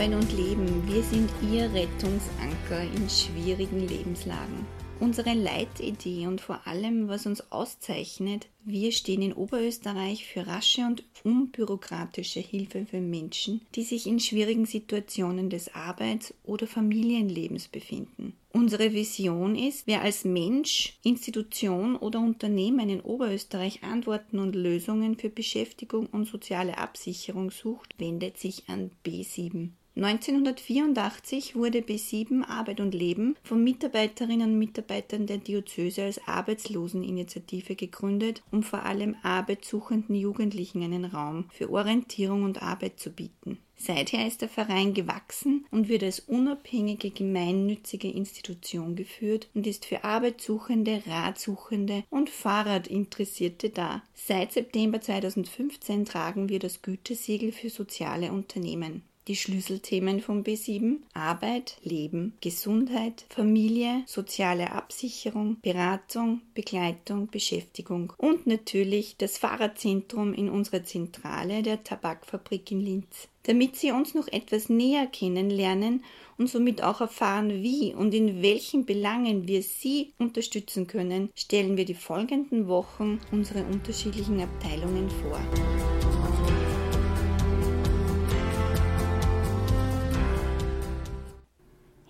B7 Arbeit und Leben. Wir sind Ihr Rettungsanker in schwierigen Lebenslagen. Unsere Leitidee und vor allem, was uns auszeichnet, wir stehen in Oberösterreich für rasche und unbürokratische Hilfe für Menschen, die sich in schwierigen Situationen des Arbeits- oder Familienlebens befinden. Unsere Vision ist, wer als Mensch, Institution oder Unternehmen in Oberösterreich Antworten und Lösungen für Beschäftigung und soziale Absicherung sucht, wendet sich an B7. 1984 wurde B7 Arbeit und Leben von Mitarbeiterinnen und Mitarbeitern der Diözese als Arbeitsloseninitiative gegründet, um vor allem arbeitssuchenden Jugendlichen einen Raum für Orientierung und Arbeit zu bieten. Seither ist der Verein gewachsen und wird als unabhängige gemeinnützige Institution geführt und ist für Arbeitssuchende, Ratsuchende und Fahrradinteressierte da. Seit September 2015 tragen wir das Gütesiegel für soziale Unternehmen die Schlüsselthemen von B7 Arbeit, Leben, Gesundheit, Familie, soziale Absicherung, Beratung, Begleitung, Beschäftigung und natürlich das Fahrradzentrum in unserer Zentrale der Tabakfabrik in Linz. Damit Sie uns noch etwas näher kennenlernen und somit auch erfahren, wie und in welchen Belangen wir Sie unterstützen können, stellen wir die folgenden Wochen unsere unterschiedlichen Abteilungen vor.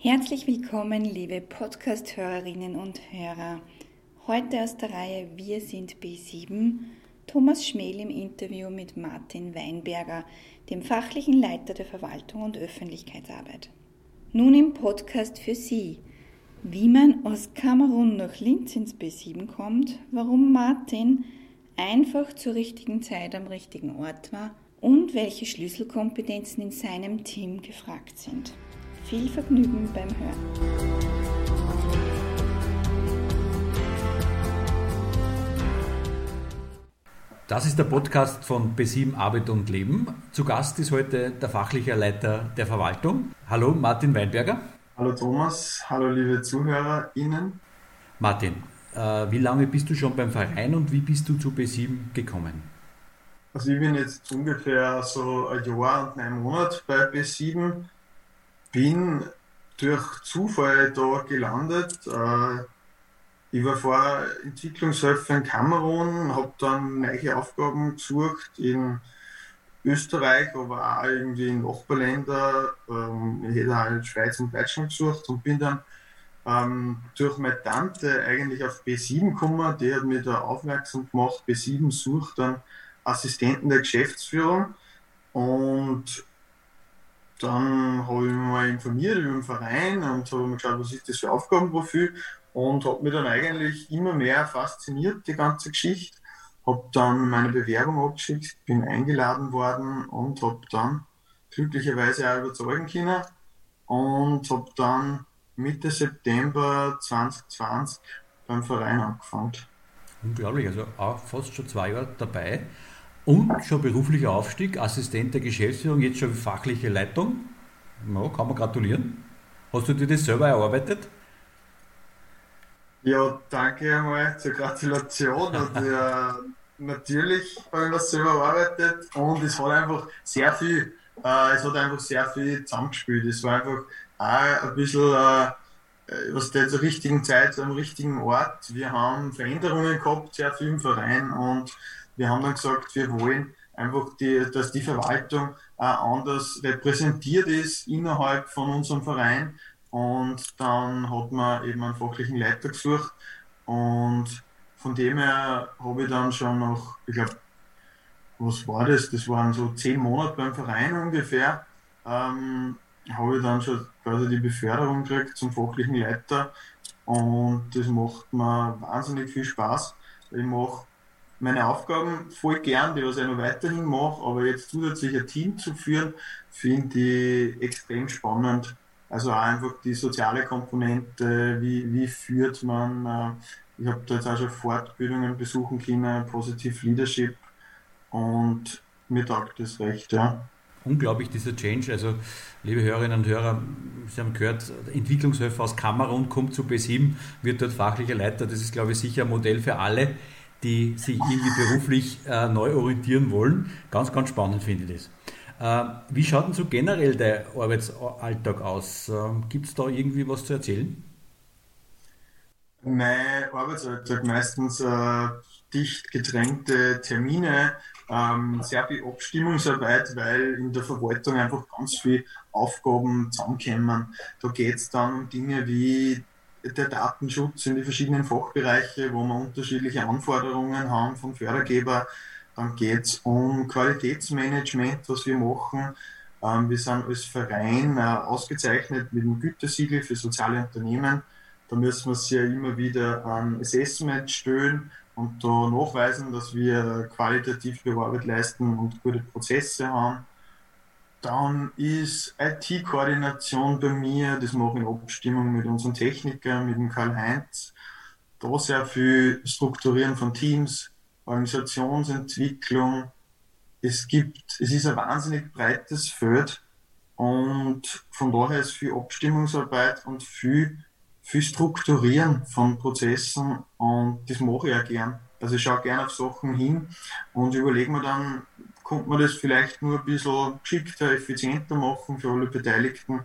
Herzlich willkommen, liebe Podcast-Hörerinnen und Hörer. Heute aus der Reihe Wir sind B7, Thomas Schmel im Interview mit Martin Weinberger, dem fachlichen Leiter der Verwaltung und Öffentlichkeitsarbeit. Nun im Podcast für Sie, wie man aus Kamerun nach Linz ins B7 kommt, warum Martin einfach zur richtigen Zeit am richtigen Ort war und welche Schlüsselkompetenzen in seinem Team gefragt sind. Viel Vergnügen beim Hören. Das ist der Podcast von B7 Arbeit und Leben. Zu Gast ist heute der fachliche Leiter der Verwaltung. Hallo Martin Weinberger. Hallo Thomas, hallo liebe ZuhörerInnen. Martin, äh, wie lange bist du schon beim Verein und wie bist du zu B7 gekommen? Also ich bin jetzt ungefähr so ein Jahr und einen Monat bei B7 bin durch Zufall da gelandet. Äh, ich war vorher Entwicklungshelfer in Kamerun, habe dann neue Aufgaben gesucht in Österreich, aber auch irgendwie in Nachbarländern. Ähm, ich hätte auch in Schweiz und Deutschland gesucht und bin dann ähm, durch meine Tante eigentlich auf B7 gekommen. Die hat mich da aufmerksam gemacht. B7 sucht dann Assistenten der Geschäftsführung und dann habe ich mich mal informiert über den Verein und habe mir geschaut, was ist das für Aufgabenprofil und habe mich dann eigentlich immer mehr fasziniert, die ganze Geschichte. Habe dann meine Bewerbung abgeschickt, bin eingeladen worden und habe dann glücklicherweise auch überzeugen können und habe dann Mitte September 2020 beim Verein angefangen. Unglaublich, also auch fast schon zwei Jahre dabei. Und schon beruflicher Aufstieg, Assistent der Geschäftsführung, jetzt schon fachliche Leitung. Ja, kann man gratulieren. Hast du dir das selber erarbeitet? Ja, danke einmal zur Gratulation. Und, ja, natürlich habe ich das selber erarbeitet und es hat einfach sehr viel, äh, es hat einfach sehr viel zusammengespielt. Es war einfach auch ein bisschen, äh, was der zur richtigen Zeit, am richtigen Ort. Wir haben Veränderungen gehabt, sehr viel im Verein und wir haben dann gesagt, wir wollen einfach, die, dass die Verwaltung äh, anders repräsentiert ist innerhalb von unserem Verein. Und dann hat man eben einen fachlichen Leiter gesucht. Und von dem her habe ich dann schon noch, ich glaube, was war das? Das waren so zehn Monate beim Verein ungefähr. Ähm, habe ich dann schon quasi die Beförderung gekriegt zum fachlichen Leiter und das macht mir wahnsinnig viel Spaß. Ich mache meine Aufgaben voll gern, die was ich noch weiterhin mache, aber jetzt zusätzlich ein Team zu führen, finde ich extrem spannend. Also auch einfach die soziale Komponente, wie, wie führt man, äh, ich habe da jetzt auch schon Fortbildungen besuchen können, Positive Leadership und mir taugt das recht, ja unglaublich, dieser Change. Also, liebe Hörerinnen und Hörer, Sie haben gehört, Entwicklungshilfe aus Kamerun kommt zu B7, wird dort fachlicher Leiter. Das ist, glaube ich, sicher ein Modell für alle, die sich irgendwie beruflich äh, neu orientieren wollen. Ganz, ganz spannend finde ich das. Äh, wie schaut denn so generell der Arbeitsalltag aus? Äh, Gibt es da irgendwie was zu erzählen? Mein Arbeitsalltag meistens äh, dicht gedrängte Termine, ähm, sehr viel Abstimmungsarbeit, weil in der Verwaltung einfach ganz viele Aufgaben zusammenkommen. Da geht es dann um Dinge wie der Datenschutz in die verschiedenen Fachbereiche, wo wir unterschiedliche Anforderungen haben vom Fördergeber. Dann geht es um Qualitätsmanagement, was wir machen. Ähm, wir sind als Verein äh, ausgezeichnet mit dem Gütesiegel für soziale Unternehmen. Da müssen wir uns ja immer wieder ein Assessment stellen und da nachweisen, dass wir qualitativ Arbeit leisten und gute Prozesse haben. Dann ist IT-Koordination bei mir, das mache ich in Abstimmung mit unseren Technikern, mit dem Karl-Heinz. Da sehr viel Strukturieren von Teams, Organisationsentwicklung. Es gibt, es ist ein wahnsinnig breites Feld und von daher ist viel Abstimmungsarbeit und viel viel Strukturieren von Prozessen und das mache ich auch gern. Also ich schaue gerne auf Sachen hin und überlege mir dann, könnte man das vielleicht nur ein bisschen geschickter, effizienter machen für alle Beteiligten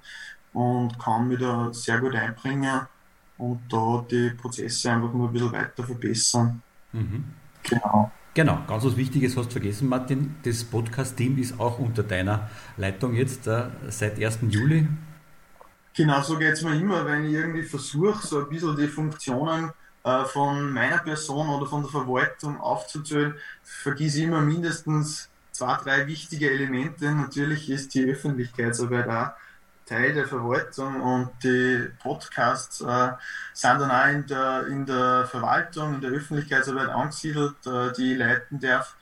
und kann mich da sehr gut einbringen und da die Prozesse einfach nur ein bisschen weiter verbessern. Mhm. Genau. Genau, ganz was Wichtiges hast du vergessen, Martin. Das Podcast-Team ist auch unter deiner Leitung jetzt äh, seit 1. Juli. Genau so geht es mir immer, wenn ich irgendwie versuche, so ein bisschen die Funktionen äh, von meiner Person oder von der Verwaltung aufzuzählen, vergesse ich immer mindestens zwei, drei wichtige Elemente. Natürlich ist die Öffentlichkeitsarbeit auch Teil der Verwaltung und die Podcasts äh, sind dann auch in der, in der Verwaltung, in der Öffentlichkeitsarbeit angesiedelt, äh, die ich leiten darf.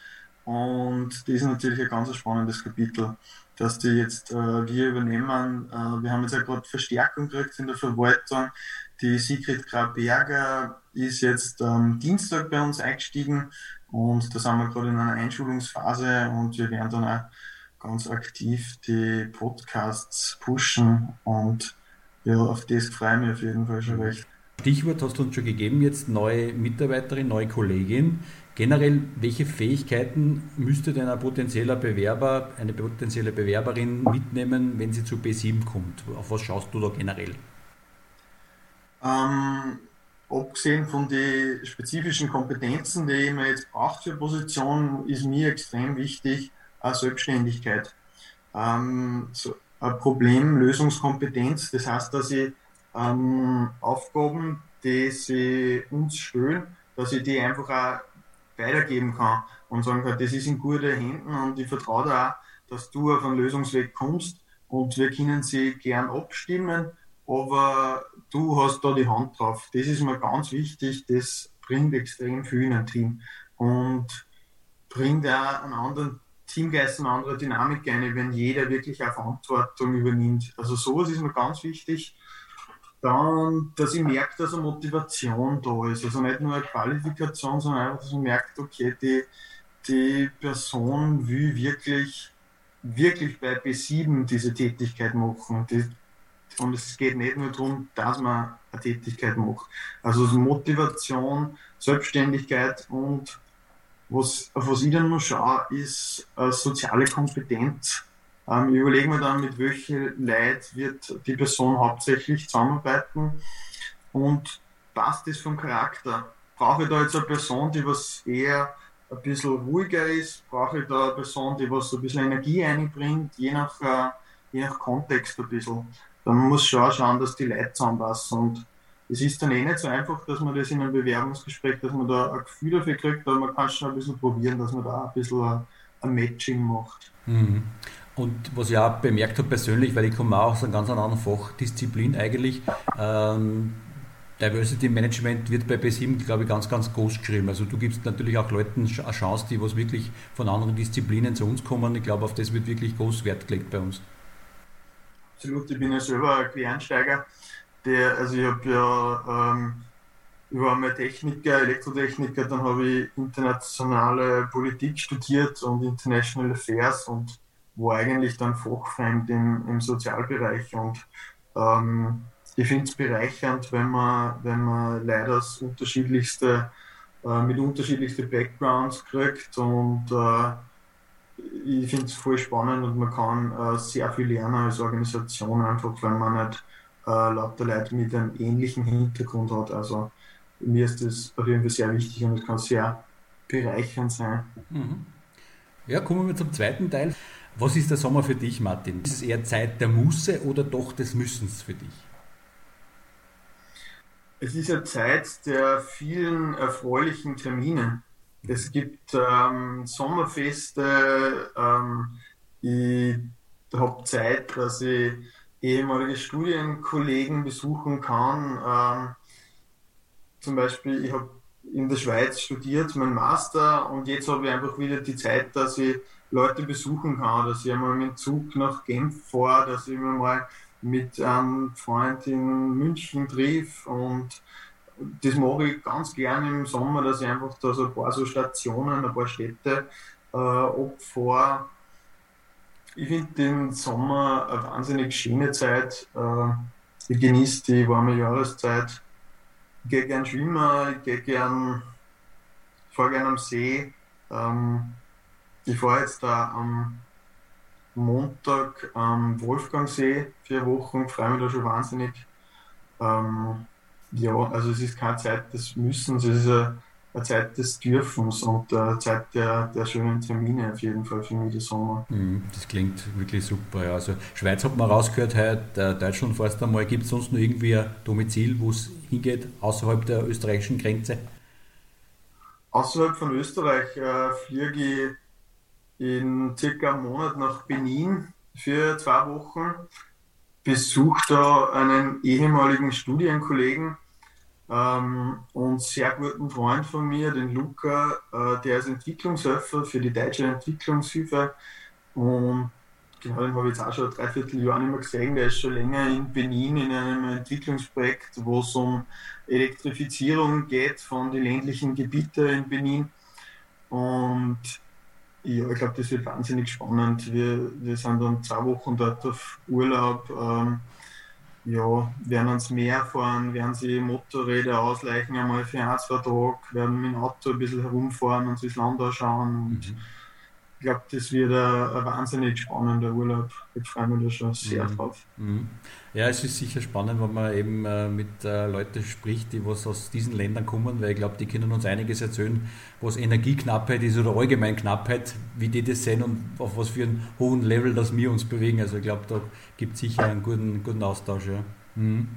Und das ist natürlich ein ganz spannendes Kapitel dass die jetzt äh, wir übernehmen. Äh, wir haben jetzt ja gerade Verstärkung gekriegt in der Verwaltung. Die Sigrid Grabberger ist jetzt am Dienstag bei uns eingestiegen und da sind wir gerade in einer Einschulungsphase und wir werden dann auch ganz aktiv die Podcasts pushen und ja, auf das freue ich mich auf jeden Fall schon recht. Stichwort hast du uns schon gegeben, jetzt neue Mitarbeiterin, neue Kollegin. Generell, welche Fähigkeiten müsste denn ein potenzieller Bewerber, eine potenzielle Bewerberin mitnehmen, wenn sie zu B7 kommt? Auf was schaust du da generell? Ähm, abgesehen von den spezifischen Kompetenzen, die man jetzt braucht für Position, ist mir extrem wichtig eine Selbstständigkeit. Ähm, so eine Problemlösungskompetenz, das heißt, dass ich ähm, Aufgaben, die sie uns stellen, dass ich die einfach auch weitergeben kann und sagen kann, das ist in guten Händen und ich vertraue da auch, dass du auf einen Lösungsweg kommst und wir können sie gern abstimmen, aber du hast da die Hand drauf. Das ist mir ganz wichtig, das bringt extrem viel in ein Team und bringt auch einen anderen Teamgeist, eine andere Dynamik ein, wenn jeder wirklich auch Verantwortung übernimmt. Also sowas ist mir ganz wichtig dann, dass ich merke, dass eine Motivation da ist. Also nicht nur eine Qualifikation, sondern einfach, dass man merkt, okay, die, die Person will wirklich, wirklich bei B7 diese Tätigkeit machen. Die, und es geht nicht nur darum, dass man eine Tätigkeit macht. Also Motivation, Selbstständigkeit und was, auf was ich dann noch schaue, ist soziale Kompetenz. Ähm, ich überlege mir dann, mit welchen Leid wird die Person hauptsächlich zusammenarbeiten und passt das vom Charakter. Brauche ich da jetzt eine Person, die was eher ein bisschen ruhiger ist? Brauche ich da eine Person, die was ein bisschen Energie einbringt, je nach, äh, je nach Kontext ein bisschen. Dann muss schon schauen, dass die Leute zusammenpassen und es ist dann eh nicht so einfach, dass man das in einem Bewerbungsgespräch, dass man da ein Gefühl dafür kriegt, aber man kann schon ein bisschen probieren, dass man da ein bisschen ein, ein Matching macht. Mhm. Und was ich auch bemerkt habe persönlich, weil ich komme auch aus einer ganz anderen Fachdisziplin eigentlich, ähm, Diversity Management wird bei B7, glaube ich, ganz, ganz groß geschrieben. Also du gibst natürlich auch Leuten eine Chance, die was wirklich von anderen Disziplinen zu uns kommen. Ich glaube, auf das wird wirklich groß Wert gelegt bei uns. Absolut, ich bin ja selber ein Quereinsteiger. Der, also ich habe ja ähm, ich war mal Techniker, Elektrotechniker, dann habe ich internationale Politik studiert und International Affairs und war eigentlich dann fachfremd im, im Sozialbereich und ähm, ich finde es bereichernd, wenn man, wenn man leider das unterschiedlichste, äh, mit unterschiedlichsten Backgrounds kriegt und äh, ich finde es voll spannend und man kann äh, sehr viel lernen als Organisation, einfach weil man nicht äh, lauter Leute mit einem ähnlichen Hintergrund hat. Also mir ist das auf jeden Fall sehr wichtig und es kann sehr bereichernd sein. Mhm. Ja, kommen wir zum zweiten Teil. Was ist der Sommer für dich, Martin? Ist es eher Zeit der Muße oder doch des Müssens für dich? Es ist eine Zeit der vielen erfreulichen Termine. Es gibt ähm, Sommerfeste, ähm, ich habe Zeit, dass ich ehemalige Studienkollegen besuchen kann. Ähm, zum Beispiel, ich habe in der Schweiz studiert, mein Master, und jetzt habe ich einfach wieder die Zeit, dass ich Leute besuchen kann, dass ich einmal mit dem Zug nach Genf fahre, dass ich mir mal mit einem Freund in München triff und das mache ich ganz gerne im Sommer, dass ich einfach da so ein paar so Stationen, ein paar Städte äh, abfahre. Ich finde den Sommer eine wahnsinnig schöne Zeit. Äh, ich genieße die warme Jahreszeit ich gehe gern schwimmen, ich gehe gern, fahre gern am See. Ähm, ich fahre jetzt da am Montag am Wolfgangsee vier Wochen, freue mich da schon wahnsinnig. Ähm, ja, also es ist keine Zeit des Müssens, es ist eine, eine Zeit des Dürfens und eine Zeit der, der schönen Termine auf jeden Fall für mich der Sommer. Mhm, das klingt wirklich super. Ja. Also Schweiz hat man rausgehört, heute, Deutschland fährst du einmal. Gibt es sonst noch irgendwie ein Domizil, wo es hingeht, außerhalb der österreichischen Grenze? Außerhalb von Österreich äh, fliege ich in circa einem Monat nach Benin für zwei Wochen, besuche da einen ehemaligen Studienkollegen ähm, und sehr guten Freund von mir, den Luca, äh, der ist Entwicklungshelfer für die deutsche Entwicklungshilfe und genau, den habe ich jetzt auch schon ein Dreivierteljahr nicht mehr gesehen. Der ist schon länger in Benin in einem Entwicklungsprojekt, wo es um Elektrifizierung geht von den ländlichen Gebieten in Benin. Und ja, ich glaube, das wird wahnsinnig spannend. Wir, wir sind dann zwei Wochen dort auf Urlaub. Ähm, ja, werden ans Meer fahren, werden sie Motorräder ausleichen einmal für ein, zwei Tage, werden mit dem Auto ein bisschen herumfahren und sich das Land anschauen. Und mhm ich glaube, das wird ein, ein, wahnsinnig spannender Urlaub. Ich freue mich da schon sehr mhm. drauf. Mhm. Ja, es ist sicher spannend, wenn man eben äh, mit äh, Leuten spricht, die was aus diesen Ländern kommen, weil ich glaube, die können uns einiges erzählen, was Energieknappheit ist oder allgemein Knappheit, wie die das sehen und auf was für einen hohen Level das wir uns bewegen. Also ich glaube, da gibt es sicher einen guten, guten Austausch. Ja. Mhm.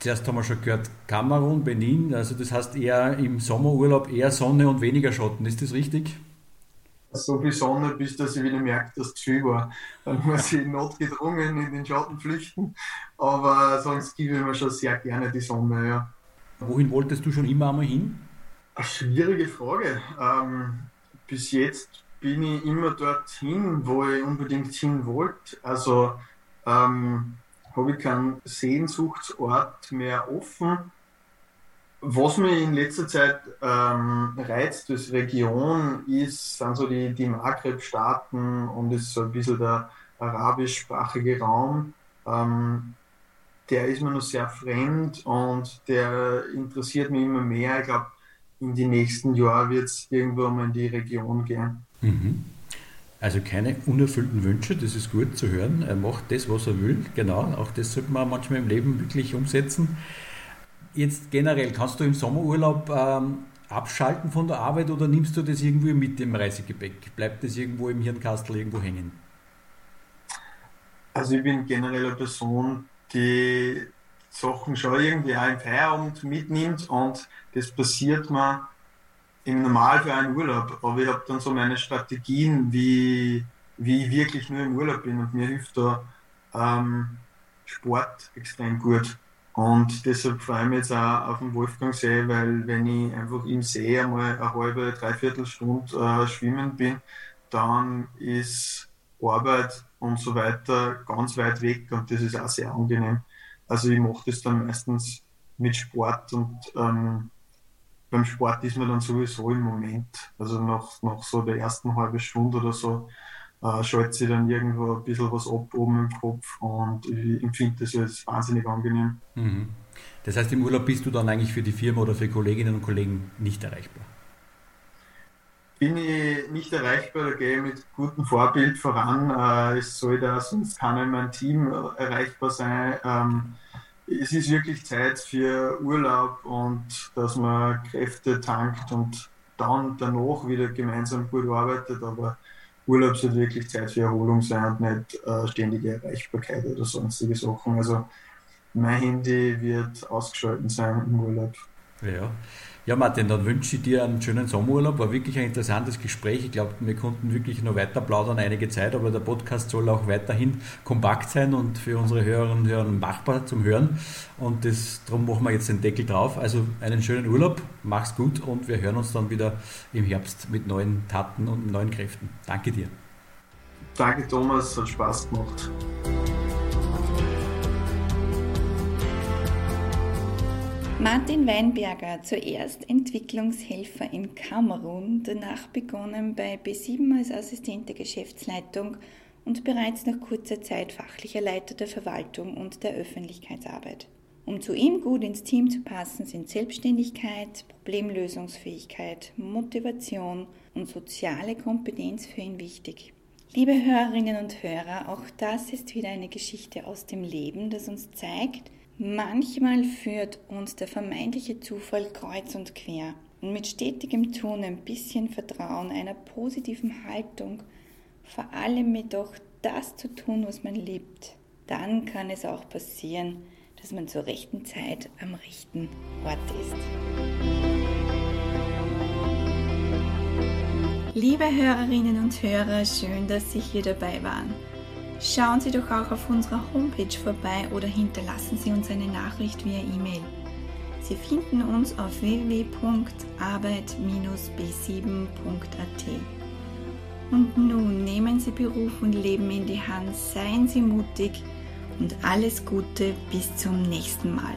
Zuerst haben wir schon gehört, Kamerun, Benin, also das heißt eher im Sommerurlaub eher Sonne und weniger Schatten, ist das richtig? So viel Sonne, bis dass ich wieder merke, dass es zu viel war. Dann muss ich notgedrungen in den Schatten flüchten. Aber sonst gebe ich mir schon sehr gerne die Sonne. Ja. Wohin wolltest du schon immer einmal hin? Eine schwierige Frage. Ähm, bis jetzt bin ich immer dorthin, wo ich unbedingt hin wollte. Also ähm, habe ich keinen Sehnsuchtsort mehr offen. Was mich in letzter Zeit ähm, reizt als Region ist, sind so die, die Maghreb-Staaten und ist so ein bisschen der arabischsprachige Raum. Ähm, der ist mir noch sehr fremd und der interessiert mich immer mehr. Ich glaube, in die nächsten Jahre wird es irgendwo mal in die Region gehen. Mhm. Also keine unerfüllten Wünsche, das ist gut zu hören. Er macht das, was er will. Genau, auch das sollte man manchmal im Leben wirklich umsetzen. Jetzt generell, kannst du im Sommerurlaub ähm, abschalten von der Arbeit oder nimmst du das irgendwo mit dem Reisegepäck? Bleibt das irgendwo im Hirnkastel irgendwo hängen? Also ich bin generell eine Person, die Sachen schon irgendwie auch im Feierabend mitnimmt und das passiert mir im Normalfall einen Urlaub. Aber ich habe dann so meine Strategien, wie, wie ich wirklich nur im Urlaub bin und mir hilft da ähm, Sport extrem gut. Und deshalb freue ich mich jetzt auch auf den Wolfgangsee, weil wenn ich einfach im See einmal eine halbe, dreiviertel Stunde äh, schwimmen bin, dann ist Arbeit und so weiter ganz weit weg und das ist auch sehr angenehm. Also ich mache das dann meistens mit Sport und ähm, beim Sport ist man dann sowieso im Moment. Also nach, nach so der ersten halben Stunde oder so äh, schaltet sich dann irgendwo ein bisschen was ab oben im Kopf und ich empfinde das als wahnsinnig angenehm. Mhm. Das heißt, im Urlaub bist du dann eigentlich für die Firma oder für Kolleginnen und Kollegen nicht erreichbar? Bin ich nicht erreichbar, da gehe ich mit gutem Vorbild voran. Äh, es soll da sonst keiner in meinem Team erreichbar sein. Ähm, es ist wirklich Zeit für Urlaub und dass man Kräfte tankt und dann danach wieder gemeinsam gut arbeitet, aber Urlaub sollte wirklich Zeit für Erholung sein und nicht äh, ständige Erreichbarkeit oder sonstige Sachen. Also mein Handy wird ausgeschaltet sein im Urlaub. Ja. Ja, Martin, dann wünsche ich dir einen schönen Sommerurlaub. War wirklich ein interessantes Gespräch. Ich glaube, wir konnten wirklich noch weiter plaudern einige Zeit, aber der Podcast soll auch weiterhin kompakt sein und für unsere Hörerinnen und Hörer machbar zum Hören. Und das, darum machen wir jetzt den Deckel drauf. Also einen schönen Urlaub, mach's gut und wir hören uns dann wieder im Herbst mit neuen Taten und neuen Kräften. Danke dir. Danke, Thomas, hat Spaß gemacht. Martin Weinberger, zuerst Entwicklungshelfer in Kamerun, danach begonnen bei B7 als Assistent der Geschäftsleitung und bereits nach kurzer Zeit fachlicher Leiter der Verwaltung und der Öffentlichkeitsarbeit. Um zu ihm gut ins Team zu passen, sind Selbstständigkeit, Problemlösungsfähigkeit, Motivation und soziale Kompetenz für ihn wichtig. Liebe Hörerinnen und Hörer, auch das ist wieder eine Geschichte aus dem Leben, das uns zeigt, Manchmal führt uns der vermeintliche Zufall kreuz und quer. Und mit stetigem Tun, ein bisschen Vertrauen, einer positiven Haltung, vor allem jedoch das zu tun, was man liebt, dann kann es auch passieren, dass man zur rechten Zeit am rechten Ort ist. Liebe Hörerinnen und Hörer, schön, dass Sie hier dabei waren. Schauen Sie doch auch auf unserer Homepage vorbei oder hinterlassen Sie uns eine Nachricht via E-Mail. Sie finden uns auf www.arbeit-b7.at. Und nun nehmen Sie Beruf und Leben in die Hand, seien Sie mutig und alles Gute bis zum nächsten Mal.